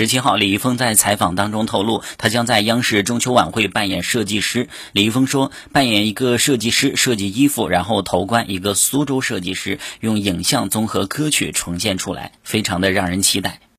十七号李易峰在采访当中透露他将在央视中秋晚会扮演设计师。李易峰说扮演一个设计师设计衣服然后头冠一个苏州设计师用影像综合歌曲呈现出来非常的让人期待。